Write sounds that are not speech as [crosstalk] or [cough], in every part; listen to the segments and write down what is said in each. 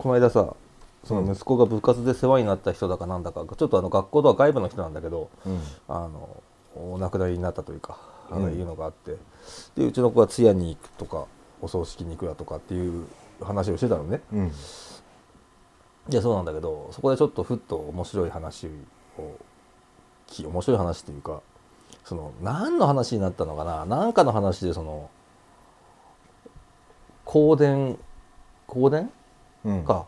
この間さその息子が部活で世話になった人だかなんだか、ちょっとあの学校とは外部の人なんだけど、うん。あのお亡くなりになったというか、あのうん。いうのがあって。でうちの子が通夜に行くとかお葬式に行くだとかっていう話をしてたのね。うん。いやそうなんだけどそこでちょっとふっと面白い話をき面白い話っていうかその何の話になったのかな？何かの話でその香典香典？うんか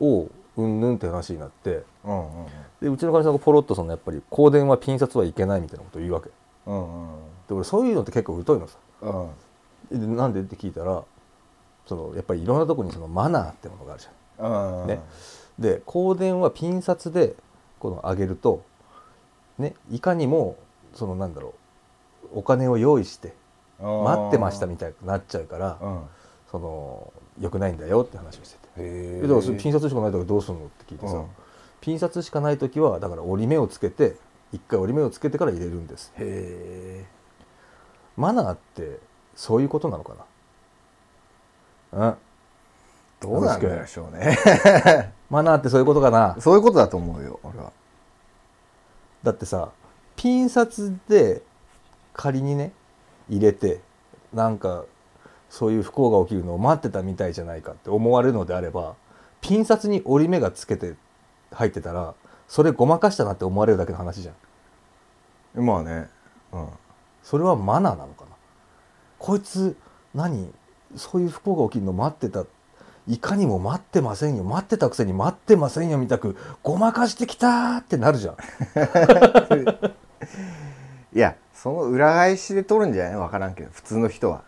をうんぬんって話になってうんうんでうちの会社がポロッとそのやっぱり香典はピン札はいけないみたいなことを言うわけ。うんうんで俺そういうのって結構疎いのさ。うん。でなんでって聞いたらそのやっぱりいろんなとこにそのマナーってものがあるじゃん。うんね。で香典はピン札でこの上げるとねいかにもそのなんだろうお金を用意して待ってましたみたいになっちゃうからうんその良くないんだよって話をしてて。だからピン札しかない時どうするのって聞いてさ、うん。ピン札しかない時はだから折り目をつけて一回折り目をつけてから入れるんですへマナーってそういうことなのかな？うん。どうなんでしょうね [laughs] マナーってそういうことかな？そういうことだと思うよ俺は。だってさピン札で仮にね入れてなんかそういう不幸が起きるのを待ってたみたいじゃないかって思われるのであればピン札に折り目がつけて入ってたらそれごまかしたなって思われるだけの話じゃん。まあね。うん。それはマナーなのかな？こいつ何？そういう不幸が起きるの待ってた。いかにも待ってませんよ。待ってたくせに待ってませんよみたくごまかしてきたーってなるじゃん。[laughs] いやその裏返しで取るんじゃない？分からんけど普通の人は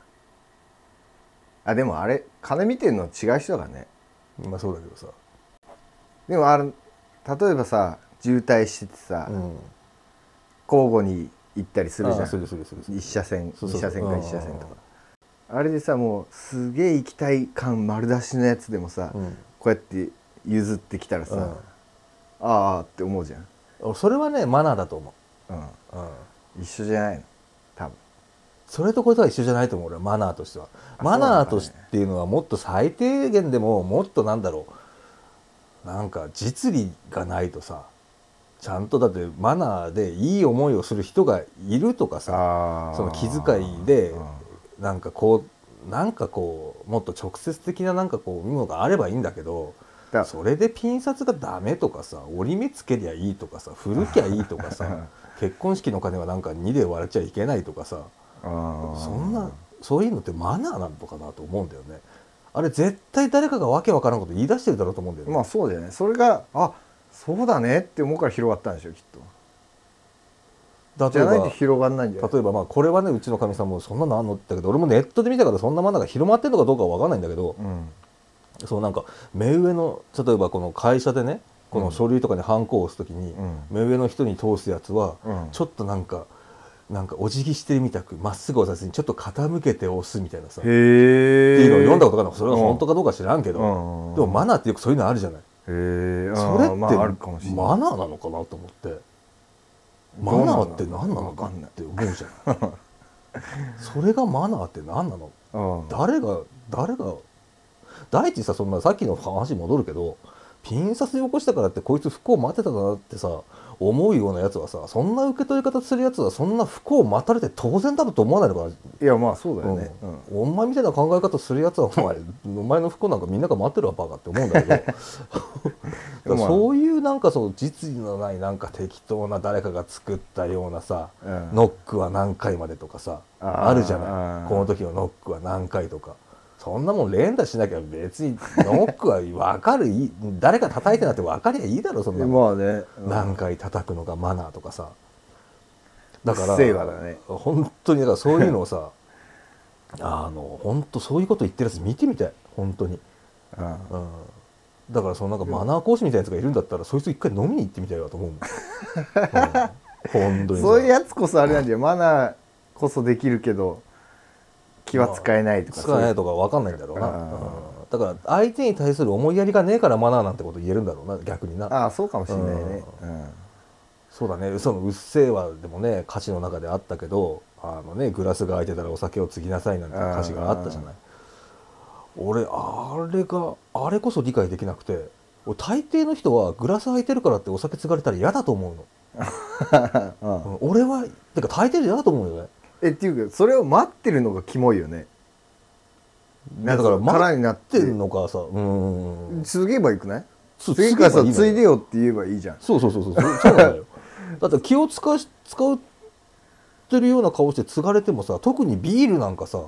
あでもあれ金見てんの違う人だからねまあそうだけどさ。でもあれ例えばさ渋滞しててさ、うん。交互に行ったりするじゃん。るするするする。一車線そうそう二車線かうん。一車線とか。あれでさもうすげえ行きたい感丸出しのやつでもさ、うん。こうやって譲ってきたらさ、うん。ああって思うじゃん、俺それはねマナーだと思う。ん、う、うん、一緒じゃないの？それとこれとは一緒じゃないと思う俺はマナーとしては。あマナーとしそうなんだね。っていうのはもっと最低限でももっとなんだろう。なんか実利がないとさちゃんとだってマナーでいい思いをする人がいるとかさその気遣いでうん。なんかこうなんかこうもっと直接的ななんかこうものがあればいいんだけどだそれでピン札がダメとかさ折り目つけりゃいいとかさ古きゃいいとかさ [laughs] 結婚式の金はなんか2で割れちゃいけないとかさそんなそういうのってマナーなのかなと思うんだよね。あれ絶対誰かがわけわからんこと言い出してるだろうと思うんだよね、まあそうだよね。それがあそうだねって思うから広がったんでしょきっと。じゃないと広がんないん例えばまあこれはねうちのかみさんもそんなのあんのって言ったけど俺もネットで見たからそんなマナーが広まってるのかどうかは分かんないんだけど、うん。そうなんか目上の例えばこの会社でねこの書類とかにハンコを押す時に、うん。目上の人に通すやつは、うん。ちょっとなんかなんかお辞儀してるみたくまっすぐ押さずにちょっと傾けて押すみたいなさ。っていうのを読んだことがあるのそれが本当かどうか知らんけど、うん。でもマナーってよくそういうのあるじゃない、それって、まあ、マナーなのかなと思って。マナーって何なのかわかんない。って思うじゃんそれがマナーって何なの？うん。誰が誰が第一さそんなさっきの話に戻るけどピン札で起こしたからってこいつ不幸待ってたなってさ思うようなやつはさそんな受け取り方するやつはそんな不幸待たれて当然だと思わないのかいやまあそうだよな、ね、うん。うんお前みたいな考え方するやつはお前お前の不幸なんかみんなが待ってるわバカって思うんだけど。[laughs] そういうなんかそう実利のないなんか適当な誰かが作ったようなさ、うん。ノックは何回までとかさあるじゃない。この時のノックは何回とかそんなもん連打しなきゃ別にノックは分かる誰か叩いてなって分かりゃいいだろそんなの、まあね、うん。何回叩くのがマナーとかさ。だからうっせえわだね。本当にだからそういうのをさ [laughs] あの本当そういうこと言ってるやつ見てみたい。本当に、うん。うん、だからそのなんかマナー講師みたいなやつがいるんだったらそいつ一回飲みに行ってみたいわと思うもん、[laughs] うん、本当にさ。そういうやつこそあれなんじゃマナーこそできるけど気は使えないとか使えないととか分かんないんだろうな、うん。だから相手に対する思いやりがねえからマナーなんてこと言えるんだろうな逆にな。ああそうかもしれないね。そうだね。その「うっせぇわ」でもね歌詞の中であったけどあのねグラスが空いてたらお酒を継ぎなさいなんて歌詞があったじゃない。俺あれがあれこそ理解できなくて俺大抵の人はグラス空いてるからってお酒継がれたら嫌だと思うの、[laughs] うん。うん。俺はてか大抵嫌だと思うよねえっていうかそれを待ってるのがキモいよね。だから空待になっっててんのかさうん。継げばよくない？つ次からさ継げばいでよって言えばいいじゃん。そうそうそうそう。そうそうなのよ。[laughs] だって気を使し使ってるような顔して継がれてもさ特にビールなんかさ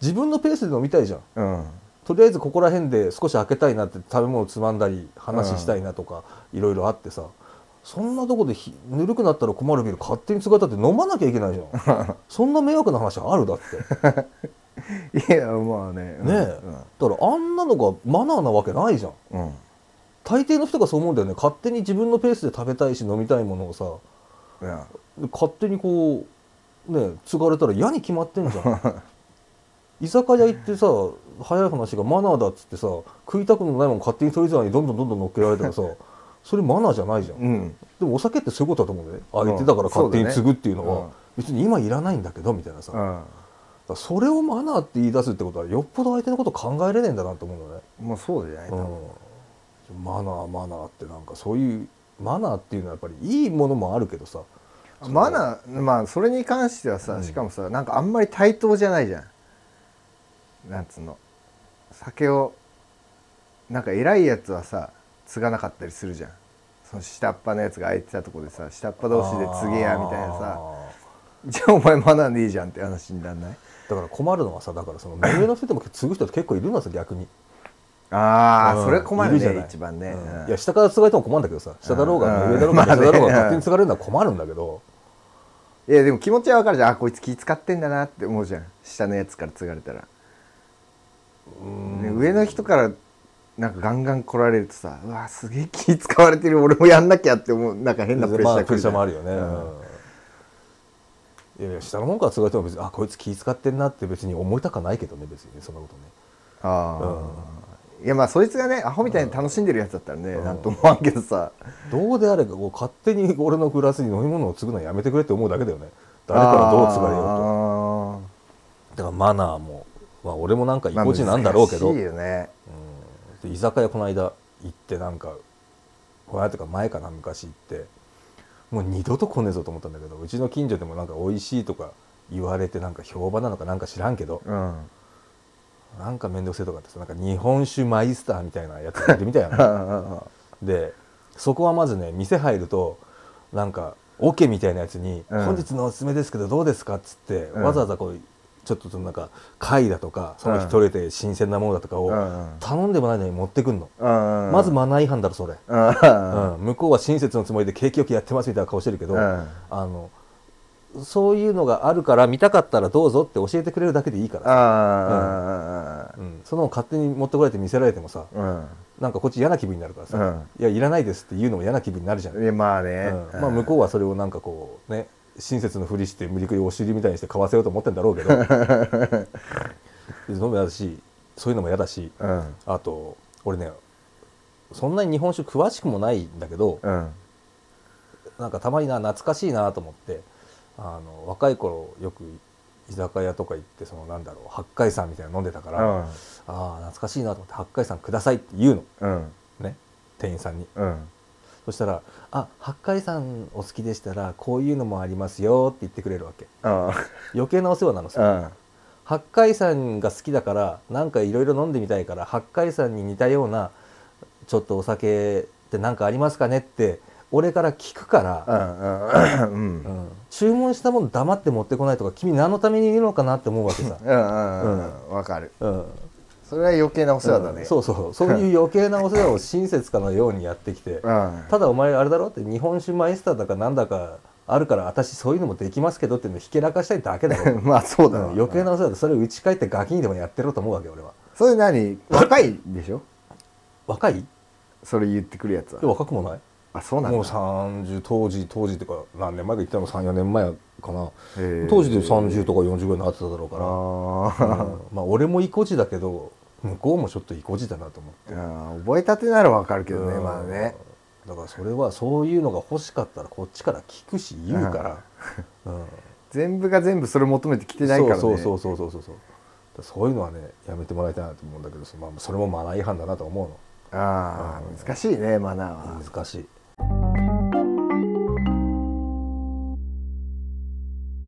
自分のペースで飲みたいじゃん。うん。とりあえずここら辺で少し開けたいなって食べ物つまんだり話したいなとかいろいろあってさそんなとこでひぬるくなったら困るビール勝手に継がれたって飲まなきゃいけないじゃん。[laughs] そんな迷惑な話ある？だって。[laughs] いやまあね。ねえ、だからあんなのがマナーなわけないじゃん。うん、うん大抵の人がそう思うんだよね。勝手に自分のペースで食べたいし飲みたいものをさ。勝手にこうね継がれたら嫌に決まってんじゃん。[laughs] 居酒屋行ってさ早い話がマナーだっつってさ食いたくもないもん勝手にそれぞれにどんどんどんどん乗っけられたらさそれマナーじゃないじゃん、うん。でもお酒ってそういうことだと思うんだよね。うん。相手だから勝手に継ぐっていうのは別に今いらないんだけどみたいなさ、それをマナーって言い出すってことはよっぽど相手のこと考えれねえんだなと思うのね、もうそうじゃないと、うん、マナーマナーってなんかそういうマナーっていうのはやっぱりいいものもあるけどさ。マナーまあそれに関してはさ、うん。しかもさなんかあんまり対等じゃないじゃん。なんつうの。酒をなんか偉いやつはさ継がなかったりするじゃん。その下っ端のやつが空いてたとこでさ下っ端同士で継げやみたいなさ。あじゃあお前マナーでいいじゃんって話になんない？ーだから困るのはさだからその目上の人でも継ぐ人って結構いるのさ逆に。ああ、うん。それ困るね一番ね、うん。うん。いや下から継がれても困るんだけどさ下だろうがうん。上だろうが下だろうが勝手に継がれるのは困るんだけど。いやでも気持ちはわかるじゃん。あこいつ気使ってんだなって思うじゃん。下のやつから継がれたら、うん。ね上の人からなんかガンガン来られるとさうわすげえ気使われてる俺もやんなきゃって思うなんか変なプレッシャーまあプレッシャーもあるるよね、うん。うんいやいや下の方から継がれても別にあこいつ気使ってんなって別に思いたかないけどね別にそんなことね。ああ、いやまあそいつがねアホみたいに楽しんでるやつだったらね、うん。なんとも思わんけどさ。どうであれかこう勝手に俺のグラスに飲み物を継ぐのはやめてくれって思うだけだよね。誰からどう継がれようと。うだからマナーも、まあ、俺もなんか意固地なんだろうけど、難しいよね。うんで居酒屋この間行ってなんかこの間とか前かな昔行ってもう二度と来ねえぞと思ったんだけどうちの近所でもなんか美味しいとか言われてなんか評判なのかなんか知らんけどうんなんか面倒くせえとかってさなんか日本酒マイスターみたいなやつがいるみたいなの [laughs] でそこはまずね店入るとなんかオケみたいなやつに「うん本日のおすすめですけどどうですか?」っつって、うんわざわざこうちょっとそのなんか貝だとかその日取れて新鮮なものだとかをうん頼んでもないのに持ってくんの、うんまずマナー違反だろそれ、うんうん向こうは親切のつもりで景気よくやってますみたいな顔してるけど、うん。あのそういうのがあるから見たかったらどうぞって教えてくれるだけでいいからうん、その勝手に持ってこられて見せられてもさあなんかこっち嫌な気分になるからさ、うん。いやいらないですって言うのも嫌な気分になるじゃん、まあね、うん。まあ、向こうはそれをなんかこうね親切のふりして無理くりお尻みたいにして買わせようと思ってんだろうけど。[laughs] でそのも嫌だしそういうのも嫌だしうん。あと俺ねそんなに日本酒詳しくもないんだけどうん。なんかたまにな懐かしいなと思ってあの若い頃よく居酒屋とか行ってそのなんだろう八海山みたいなの飲んでたから、ああ懐かしいなと思って八海山くださいって言うの。うん。ね店員さんに。うんそしたら「あ八海山お好きでしたらこういうのもありますよ」って言ってくれるわけ。うん余計なお世話なのさうん。八海山が好きだからなんかいろいろ飲んでみたいから八海山に似たようなちょっとお酒って何かありますかねって俺から聞くから、うんうん。うん。注文したもの黙って持ってこないとか君何のためにいるのかなって思うわけさ、うんうん。うん。わかる。うんそれは余計なお世話だね。そうそう。そういう余計なお世話を親切かのようにやってきて [laughs] うん。ただお前あれだろって日本酒マイスターだかなんだかあるから私そういうのもできますけどっていうのをひけらかしたいだけだろ、[laughs] まあそうだうん。わ余計なお世話でそれを打ち返ってガキにでもやってろと思うわけ俺は。それ何？[laughs] 若いでしょ？若い？いそれ言ってくるやつやは若くもない。あそうなんだ。もう30当時当時っていうか何年前か言ったの？34年前かな。当時で30とか40ぐらいになってただろうから。あうん。まあ俺も意固地だけど向こうもちょっと意固地だなと思って。覚えたてならわかるけどねうん。まあね。だからそれはそういうのが欲しかったらこっちから聞くし言うから、[laughs] うん。全部が全部それ求めてきてないからね。そうそうそうそうそう。そうそういうのはねやめてもらいたいなと思うんだけどそ,、まあ、それもマナー違反だなと思うああ難しいねマナーは。の難しい